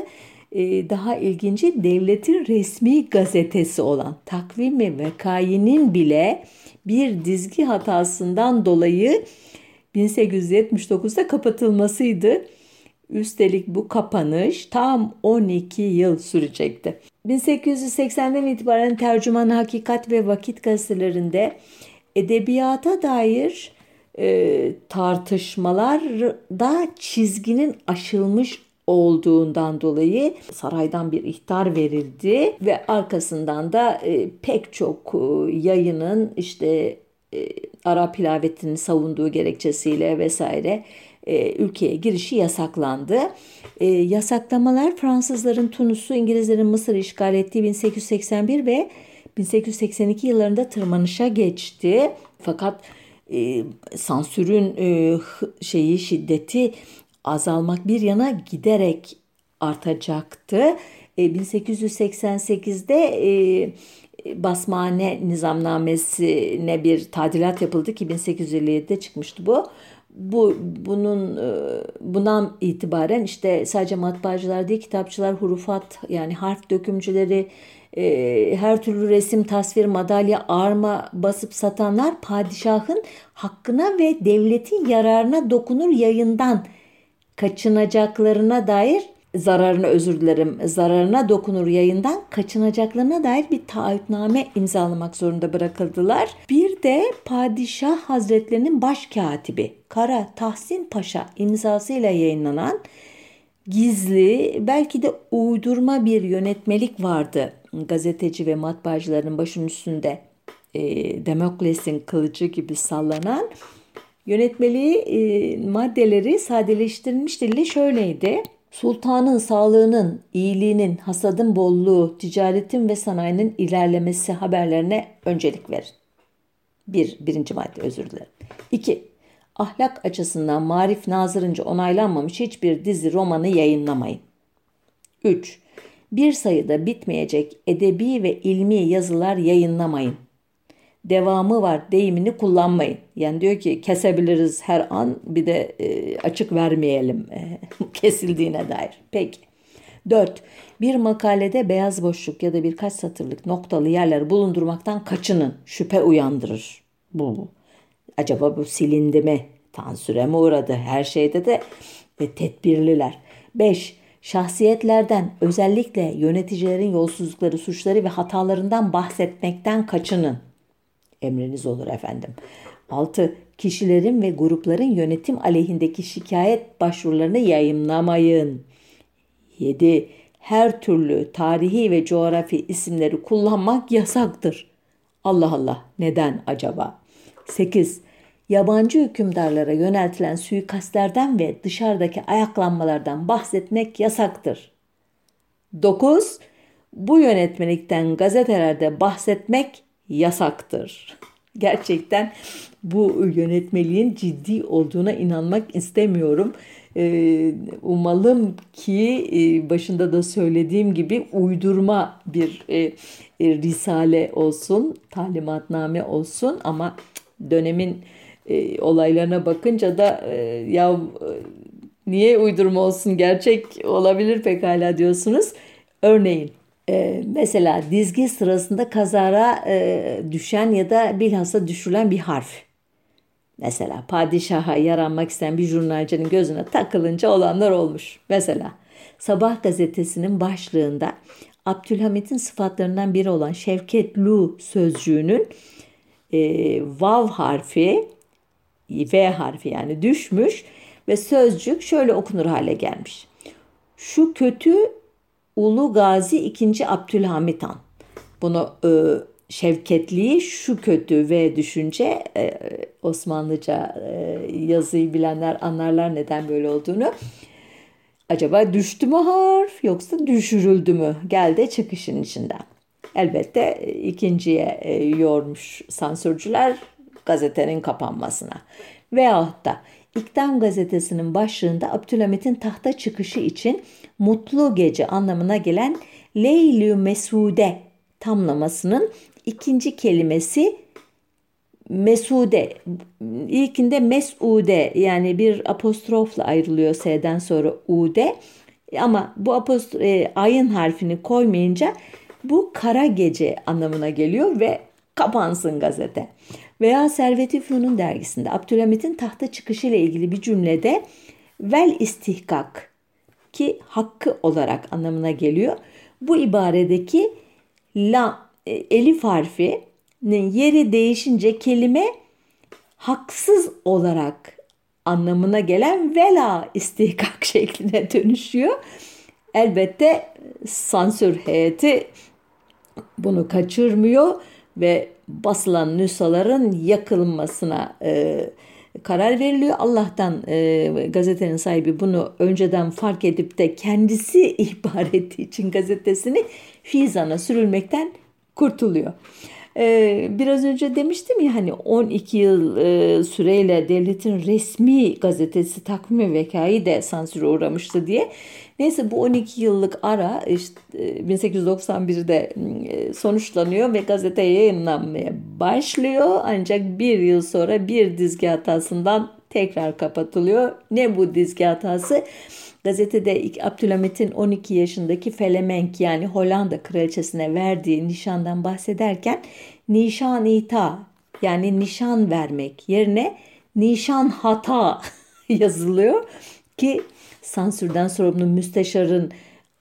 E, daha ilginci devletin resmi gazetesi olan Takvimi Mekayinin bile bir dizgi hatasından dolayı 1879'da kapatılmasıydı. Üstelik bu kapanış tam 12 yıl sürecekti. 1880'den itibaren Tercüman Hakikat ve Vakit gazetelerinde edebiyata dair e, tartışmalarda çizginin aşılmış olduğundan dolayı saraydan bir ihtar verildi ve arkasından da e, pek çok e, yayının işte e, Arap hilavetini savunduğu gerekçesiyle vesaire e, ülkeye girişi yasaklandı. Yasaklamalar Fransızların Tunus'u, İngilizlerin Mısır işgal ettiği 1881 ve 1882 yıllarında tırmanışa geçti. Fakat e, sansürün e, şeyi şiddeti azalmak bir yana giderek artacaktı. E, 1888'de e, Basmane nizamnamesine bir tadilat yapıldı ki 1857'de çıkmıştı bu. Bu bunun e, bundan itibaren işte sadece matbaacılar değil kitapçılar, hurufat yani harf dökümcüleri, e, her türlü resim, tasvir, madalya, arma basıp satanlar padişahın hakkına ve devletin yararına dokunur yayından kaçınacaklarına dair zararına özür dilerim zararına dokunur yayından kaçınacaklarına dair bir taahhütname imzalamak zorunda bırakıldılar. Bir de padişah hazretlerinin başkatibi Kara Tahsin Paşa imzasıyla yayınlanan gizli belki de uydurma bir yönetmelik vardı gazeteci ve matbaacıların başının üstünde e, Demokles'in kılıcı gibi sallanan yönetmeliği e, maddeleri sadeleştirilmiş dille şöyleydi. Sultanın sağlığının, iyiliğinin, hasadın bolluğu, ticaretin ve sanayinin ilerlemesi haberlerine öncelik verin. Bir, birinci madde özür dilerim. İki, ahlak açısından marif nazırınca onaylanmamış hiçbir dizi romanı yayınlamayın. Üç, bir sayıda bitmeyecek edebi ve ilmi yazılar yayınlamayın devamı var deyimini kullanmayın. Yani diyor ki kesebiliriz her an bir de e, açık vermeyelim e, kesildiğine dair. Peki. 4. Bir makalede beyaz boşluk ya da birkaç satırlık noktalı yerler bulundurmaktan kaçının. Şüphe uyandırır. Bu. Acaba bu silindi mi? Tansüre mi uğradı? Her şeyde de e, tedbirliler. 5. Şahsiyetlerden özellikle yöneticilerin yolsuzlukları, suçları ve hatalarından bahsetmekten kaçının. Emriniz olur efendim. 6. Kişilerin ve grupların yönetim aleyhindeki şikayet başvurularını yayınlamayın. 7. Her türlü tarihi ve coğrafi isimleri kullanmak yasaktır. Allah Allah neden acaba? 8. Yabancı hükümdarlara yöneltilen suikastlerden ve dışarıdaki ayaklanmalardan bahsetmek yasaktır. 9. Bu yönetmelikten gazetelerde bahsetmek yasaktır. Gerçekten bu yönetmeliğin ciddi olduğuna inanmak istemiyorum. Ee, umalım ki e, başında da söylediğim gibi uydurma bir e, e, risale olsun, talimatname olsun ama dönemin olaylarına bakınca da ya niye uydurma olsun gerçek olabilir pekala diyorsunuz. Örneğin e, mesela dizgi sırasında kazara e, düşen ya da bilhassa düşürülen bir harf. Mesela padişaha yaranmak isteyen bir jurnalcinin gözüne takılınca olanlar olmuş. Mesela Sabah gazetesinin başlığında Abdülhamit'in sıfatlarından biri olan Şevket Lu sözcüğünün e, vav harfi V harfi yani düşmüş ve sözcük şöyle okunur hale gelmiş. Şu kötü Ulu Gazi 2. Abdülhamit Han. Bunu e, şevketliği şu kötü ve düşünce e, Osmanlıca e, yazıyı bilenler anlarlar neden böyle olduğunu. Acaba düştü mü harf yoksa düşürüldü mü? Geldi çıkışın içinden. Elbette e, ikinciye e, yormuş sansürcüler gazetenin kapanmasına. Veyahut da İktam gazetesinin başlığında Abdülhamit'in tahta çıkışı için mutlu gece anlamına gelen Leylü Mesude tamlamasının ikinci kelimesi Mesude. İlkinde Mesude yani bir apostrofla ayrılıyor S'den sonra Ude. Ama bu apostrof, e, ayın harfini koymayınca bu kara gece anlamına geliyor ve kapansın gazete. Veya Servet-i Fünun dergisinde Abdülhamit'in tahta çıkışı ile ilgili bir cümlede vel istihkak ki hakkı olarak anlamına geliyor. Bu ibaredeki la e, elif harfinin yeri değişince kelime haksız olarak anlamına gelen vela istihkak şekline dönüşüyor. Elbette sansür heyeti bunu kaçırmıyor ve basılan nüshaların yakılmasına e, karar veriliyor. Allah'tan e, gazetenin sahibi bunu önceden fark edip de kendisi ihbar ettiği için gazetesini Fizan'a sürülmekten kurtuluyor. Ee, biraz önce demiştim ya hani 12 yıl e, süreyle devletin resmi gazetesi Takvim Vekai de sansüre uğramıştı diye. Neyse bu 12 yıllık ara işte 1891'de e, sonuçlanıyor ve gazete yayınlanmaya başlıyor. Ancak bir yıl sonra bir dizgi hatasından tekrar kapatılıyor. Ne bu dizgi hatası? Gazetede Abdülhamit'in 12 yaşındaki Felemenk yani Hollanda kraliçesine verdiği nişandan bahsederken nişan ita yani nişan vermek yerine nişan hata yazılıyor ki sansürden sorumlu müsteşarın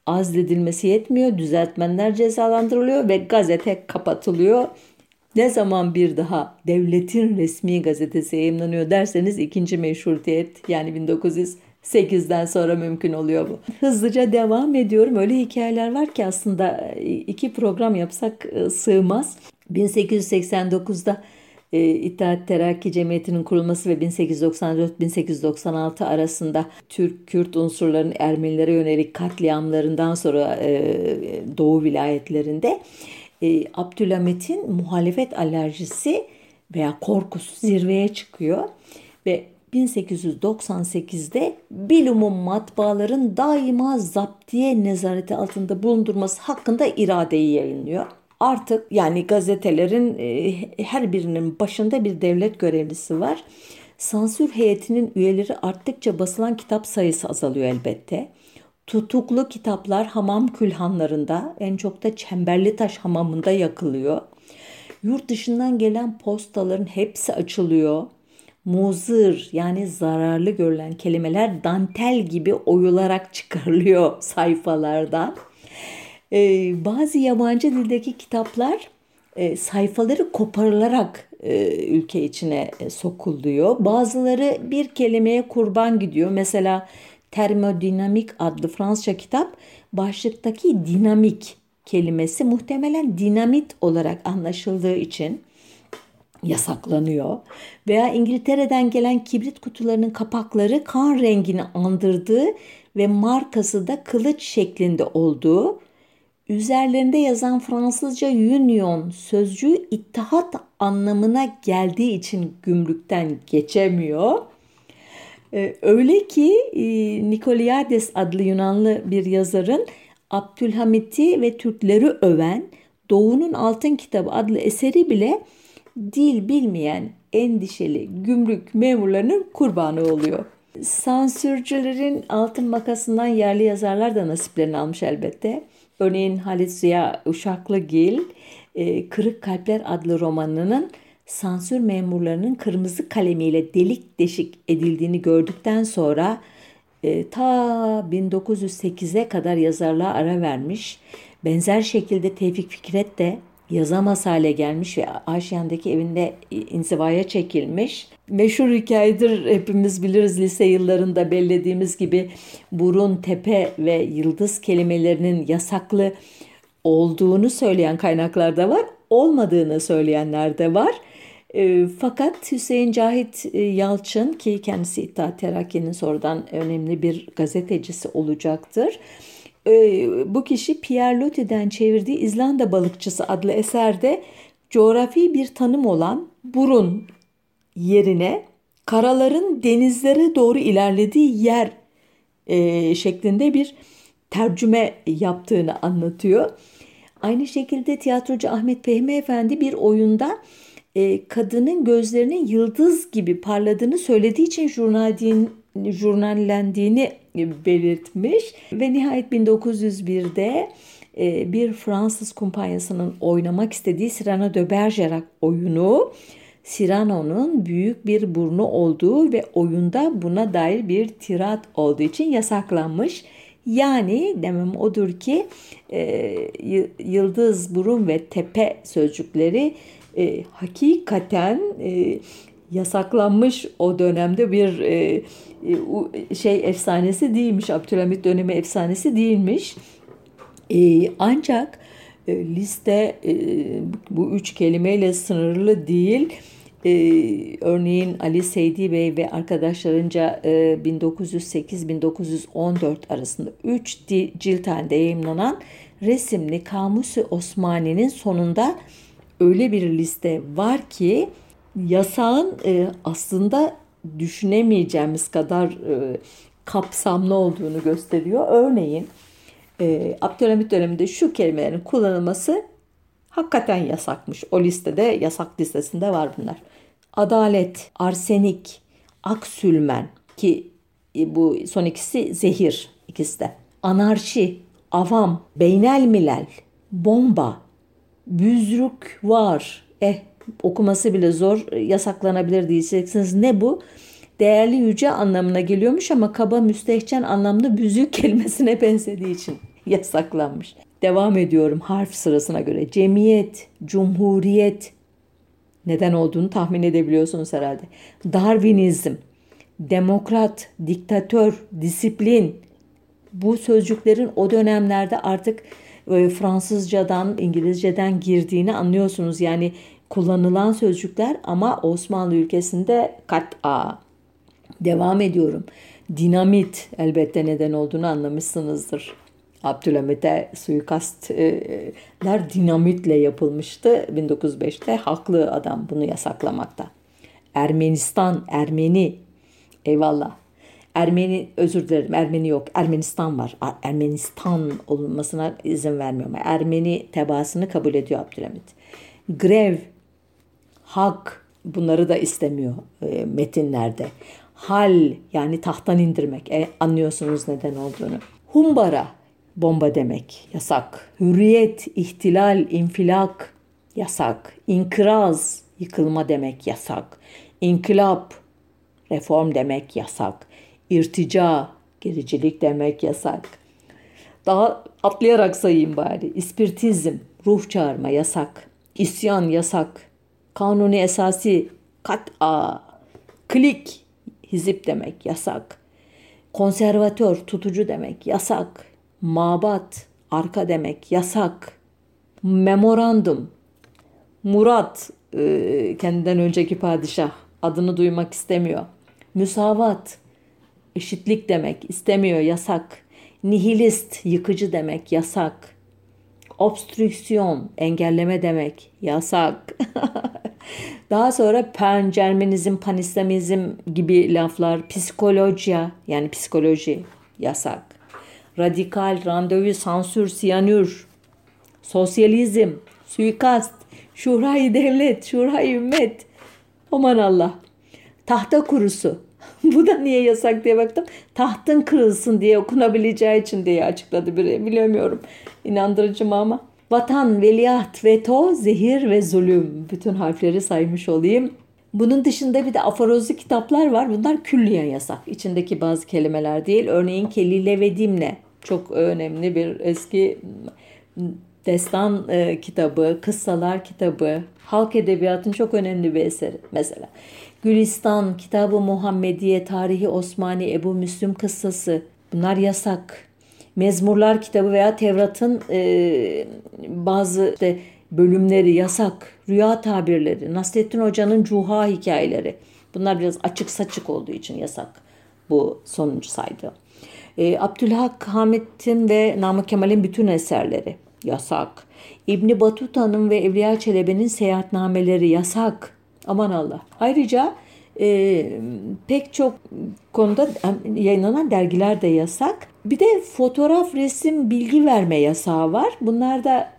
azledilmesi yetmiyor. Düzeltmenler cezalandırılıyor ve gazete kapatılıyor. Ne zaman bir daha devletin resmi gazetesi yayınlanıyor derseniz ikinci meşrutiyet yani 1908'den sonra mümkün oluyor bu. Hızlıca devam ediyorum. Öyle hikayeler var ki aslında iki program yapsak e, sığmaz. 1889'da e, İttihat Terakki Cemiyeti'nin kurulması ve 1894-1896 arasında Türk-Kürt unsurların Ermenilere yönelik katliamlarından sonra e, Doğu vilayetlerinde e, Abdülhamit'in muhalefet alerjisi veya korkusu zirveye çıkıyor ve 1898'de bilumum matbaaların daima zaptiye nezareti altında bulundurması hakkında iradeyi yayınlıyor artık yani gazetelerin e, her birinin başında bir devlet görevlisi var. Sansür heyetinin üyeleri arttıkça basılan kitap sayısı azalıyor elbette. Tutuklu kitaplar hamam külhanlarında en çok da Çemberli Taş hamamında yakılıyor. Yurt dışından gelen postaların hepsi açılıyor. Muzır yani zararlı görülen kelimeler dantel gibi oyularak çıkarılıyor sayfalardan. Ee, bazı yabancı dildeki kitaplar e, sayfaları koparılarak e, ülke içine e, sokuluyor. Bazıları bir kelimeye kurban gidiyor. Mesela termodinamik adlı Fransızca kitap başlıktaki dinamik kelimesi muhtemelen dinamit olarak anlaşıldığı için yasaklanıyor. Veya İngiltere'den gelen kibrit kutularının kapakları kan rengini andırdığı ve markası da kılıç şeklinde olduğu Üzerlerinde yazan Fransızca union sözcüğü ittihat anlamına geldiği için gümrükten geçemiyor. Ee, öyle ki e, Nikoliades adlı Yunanlı bir yazarın Abdülhamit'i ve Türkleri öven Doğu'nun Altın Kitabı adlı eseri bile dil bilmeyen endişeli gümrük memurlarının kurbanı oluyor. Sansürcülerin altın makasından yerli yazarlar da nasiplerini almış elbette. Örneğin Halit Ziya Uşaklıgil e, Kırık Kalpler adlı romanının sansür memurlarının kırmızı kalemiyle delik deşik edildiğini gördükten sonra e, ta 1908'e kadar yazarlığa ara vermiş. Benzer şekilde Tevfik Fikret de yazamaz hale gelmiş ve Aşiyan'daki evinde inzivaya çekilmiş. Meşhur hikayedir hepimiz biliriz lise yıllarında bellediğimiz gibi burun, tepe ve yıldız kelimelerinin yasaklı olduğunu söyleyen kaynaklar da var, olmadığını söyleyenler de var. E, fakat Hüseyin Cahit e, Yalçın ki kendisi İttihat Terakki'nin sonradan önemli bir gazetecisi olacaktır bu kişi Pierre Loti'den çevirdiği İzlanda Balıkçısı adlı eserde coğrafi bir tanım olan burun yerine karaların denizlere doğru ilerlediği yer e, şeklinde bir tercüme yaptığını anlatıyor. Aynı şekilde tiyatrocu Ahmet Fehmi Efendi bir oyunda e, kadının gözlerinin yıldız gibi parladığını söylediği için jurnalin, jurnallendiğini belirtmiş. Ve nihayet 1901'de e, bir Fransız kumpanyasının oynamak istediği Cyrano de Bergerac oyunu Cyrano'nun büyük bir burnu olduğu ve oyunda buna dair bir tirat olduğu için yasaklanmış. Yani demem odur ki e, yıldız, burun ve tepe sözcükleri e, hakikaten e, yasaklanmış o dönemde bir e, e, şey efsanesi değilmiş. Abdülhamit dönemi efsanesi değilmiş. E, ancak e, liste e, bu üç kelimeyle sınırlı değil. Ee, örneğin Ali Seydi Bey ve arkadaşlarınca e, 1908-1914 arasında 3 cilt halinde yayınlanan resimli Kamusu Osmani'nin sonunda öyle bir liste var ki yasağın e, aslında düşünemeyeceğimiz kadar e, kapsamlı olduğunu gösteriyor. Örneğin e, Abdülhamit döneminde şu kelimelerin kullanılması hakikaten yasakmış. O listede yasak listesinde var bunlar. Adalet, arsenik, aksülmen ki e, bu son ikisi zehir ikisi de. Anarşi, avam, beynel milel, bomba, büzrük var. Eh okuması bile zor yasaklanabilir diyeceksiniz. Ne bu? Değerli yüce anlamına geliyormuş ama kaba müstehcen anlamda büzük kelimesine benzediği için yasaklanmış. Devam ediyorum harf sırasına göre. Cemiyet, cumhuriyet, neden olduğunu tahmin edebiliyorsunuz herhalde. Darwinizm, demokrat, diktatör, disiplin bu sözcüklerin o dönemlerde artık e, Fransızcadan, İngilizceden girdiğini anlıyorsunuz. Yani kullanılan sözcükler ama Osmanlı ülkesinde kat a. Devam ediyorum. Dinamit elbette neden olduğunu anlamışsınızdır. Abdülhamit'e suikastler dinamitle yapılmıştı 1905'te. Haklı adam bunu yasaklamakta. Ermenistan, Ermeni, eyvallah. Ermeni, özür dilerim Ermeni yok. Ermenistan var. Ermenistan olunmasına izin vermiyor Ermeni tebaasını kabul ediyor Abdülhamit. Grev, hak bunları da istemiyor e, metinlerde. Hal yani tahttan indirmek. E, anlıyorsunuz neden olduğunu. Humbara bomba demek yasak. Hürriyet, ihtilal, infilak yasak. İnkıraz, yıkılma demek yasak. İnkılap, reform demek yasak. İrtica, gericilik demek yasak. Daha atlayarak sayayım bari. İspirtizm, ruh çağırma yasak. İsyan yasak. Kanuni esası kat'a. Klik, hizip demek yasak. Konservatör, tutucu demek yasak mabat, arka demek, yasak, memorandum, Murat, e, kendinden önceki padişah, adını duymak istemiyor. Müsavat, eşitlik demek, istemiyor, yasak. Nihilist, yıkıcı demek, yasak. Obstrüksiyon, engelleme demek, yasak. Daha sonra pancermenizm, panislamizm gibi laflar, psikolojiya yani psikoloji yasak radikal, randevu, sansür, siyanür, sosyalizm, suikast, şurayı devlet, şurayı ümmet. Aman Allah. Tahta kurusu. Bu da niye yasak diye baktım. Tahtın kırılsın diye okunabileceği için diye açıkladı biri. Bilemiyorum. İnandırıcı mı ama. Vatan, veliaht, veto, zehir ve zulüm. Bütün harfleri saymış olayım. Bunun dışında bir de aforozlu kitaplar var. Bunlar külliyen yasak. İçindeki bazı kelimeler değil. Örneğin Kelile ve Dimle çok önemli bir eski destan e, kitabı, kıssalar kitabı, halk edebiyatının çok önemli bir eseri mesela. Gülistan, Kitabı Muhammediye, Tarihi Osmani, Ebu Müslüm kıssası bunlar yasak. Mezmurlar kitabı veya Tevrat'ın e, bazı işte bölümleri yasak. Rüya tabirleri, Nasrettin Hoca'nın Cuha hikayeleri. Bunlar biraz açık saçık olduğu için yasak. Bu sonuncu saydı. E, Abdülhak Hamit'in ve Namık Kemal'in bütün eserleri yasak. İbni Batuta'nın ve Evliya Çelebi'nin seyahatnameleri yasak. Aman Allah. Ayrıca e, pek çok konuda yayınlanan dergiler de yasak. Bir de fotoğraf, resim, bilgi verme yasağı var. Bunlar da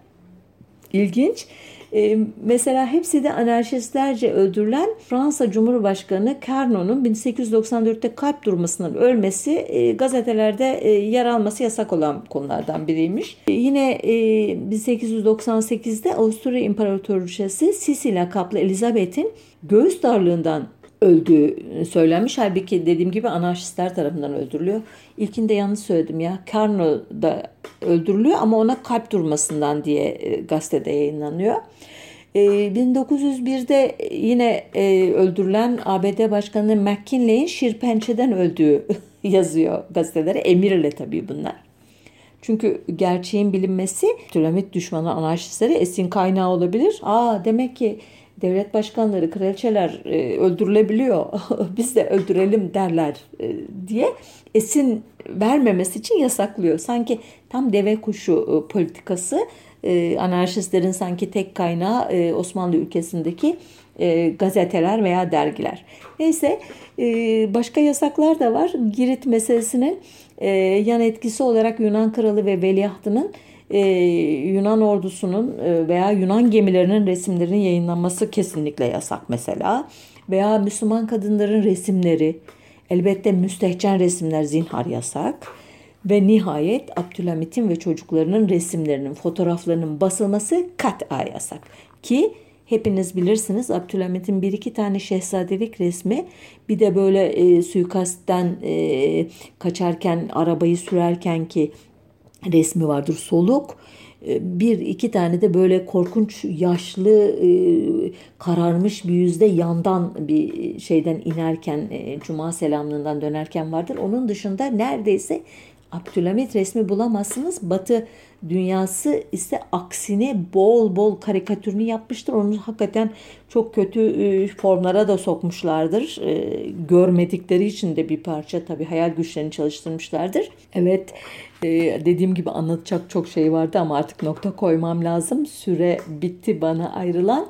ilginç. E, mesela hepsi de anarşistlerce öldürülen Fransa Cumhurbaşkanı Carnot'un 1894'te kalp durmasından ölmesi e, gazetelerde e, yer alması yasak olan konulardan biriymiş. E, yine e, 1898'de Avusturya İmparatoriçesi Sisi lakaplı Elizabeth'in göğüs darlığından öldüğü söylenmiş. Halbuki dediğim gibi anarşistler tarafından öldürülüyor. İlkinde yanlış söyledim ya. Carnot da öldürülüyor ama ona kalp durmasından diye e, gazetede yayınlanıyor. 1901'de e, yine e, öldürülen ABD Başkanı McKinley'in şirpençeden öldüğü yazıyor gazetelere. Emirle tabii bunlar. Çünkü gerçeğin bilinmesi Abdülhamit düşmanı anarşistlere esin kaynağı olabilir. Aa demek ki devlet başkanları, kraliçeler e, öldürülebiliyor. Biz de öldürelim derler e, diye esin vermemesi için yasaklıyor. Sanki tam deve kuşu e, politikası e, anarşistlerin sanki tek kaynağı e, Osmanlı ülkesindeki e, gazeteler veya dergiler. Neyse e, başka yasaklar da var. Girit meselesinin e, yan etkisi olarak Yunan kralı ve veliahtının e, Yunan ordusunun e, veya Yunan gemilerinin resimlerinin yayınlanması kesinlikle yasak mesela. Veya Müslüman kadınların resimleri, elbette müstehcen resimler zinhar yasak. Ve nihayet Abdülhamit'in ve çocuklarının resimlerinin, fotoğraflarının basılması kat'a yasak. Ki hepiniz bilirsiniz Abdülhamit'in bir iki tane şehzadelik resmi bir de böyle e, suikastten e, kaçarken arabayı sürerken ki resmi vardır soluk. E, bir iki tane de böyle korkunç yaşlı e, kararmış bir yüzde yandan bir şeyden inerken e, cuma selamlığından dönerken vardır. Onun dışında neredeyse Abdülhamit resmi bulamazsınız. Batı dünyası ise aksine bol bol karikatürünü yapmıştır. Onu hakikaten çok kötü e, formlara da sokmuşlardır. Görmedikleri için de bir parça tabii hayal güçlerini çalıştırmışlardır. Evet e, dediğim gibi anlatacak çok şey vardı ama artık nokta koymam lazım. Süre bitti bana ayrılan.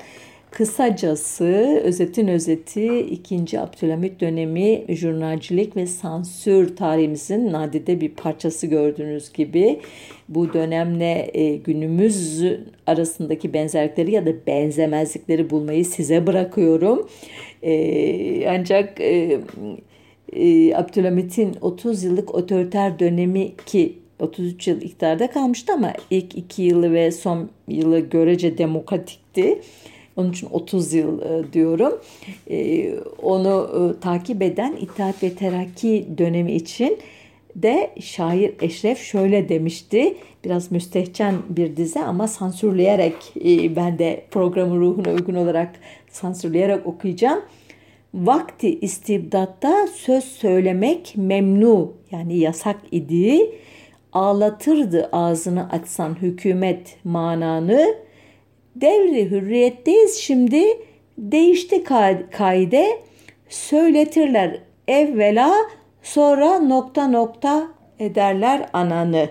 Kısacası özetin özeti 2. Abdülhamit dönemi jurnalcilik ve sansür tarihimizin nadide bir parçası gördüğünüz gibi bu dönemle e, günümüz arasındaki benzerlikleri ya da benzemezlikleri bulmayı size bırakıyorum. E, ancak e, e, Abdülhamit'in 30 yıllık otoriter dönemi ki 33 yıl iktidarda kalmıştı ama ilk iki yılı ve son yılı görece demokratikti. Onun için 30 yıl e, diyorum. E, onu e, takip eden İttihat ve Terakki dönemi için de şair Eşref şöyle demişti. Biraz müstehcen bir dizi ama sansürleyerek ben de programın ruhuna uygun olarak sansürleyerek okuyacağım. Vakti istibdatta söz söylemek memnu yani yasak idi. Ağlatırdı ağzını açsan hükümet mananı devri hürriyetteyiz şimdi. Değişti kaide. Söyletirler evvela sonra nokta nokta ederler ananı.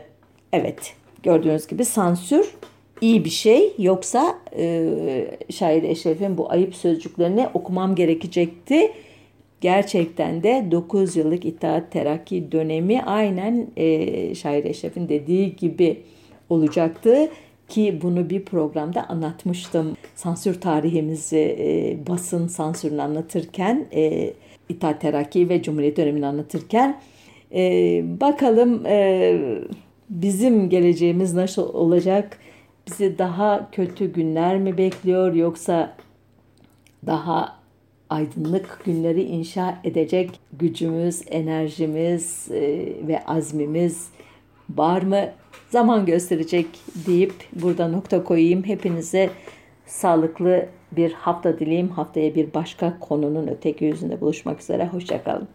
Evet gördüğünüz gibi sansür iyi bir şey. Yoksa e, şair Eşref'in bu ayıp sözcüklerini okumam gerekecekti. Gerçekten de 9 yıllık İttihat Terakki dönemi aynen e, şair Eşref'in dediği gibi olacaktı ki bunu bir programda anlatmıştım. Sansür tarihimizi, e, basın sansürünü anlatırken, e, İttihat Terakki ve Cumhuriyet dönemini anlatırken e, bakalım e, bizim geleceğimiz nasıl olacak? Bizi daha kötü günler mi bekliyor yoksa daha aydınlık günleri inşa edecek gücümüz, enerjimiz e, ve azmimiz var mı? zaman gösterecek deyip burada nokta koyayım. Hepinize sağlıklı bir hafta dileyim. Haftaya bir başka konunun öteki yüzünde buluşmak üzere. Hoşçakalın.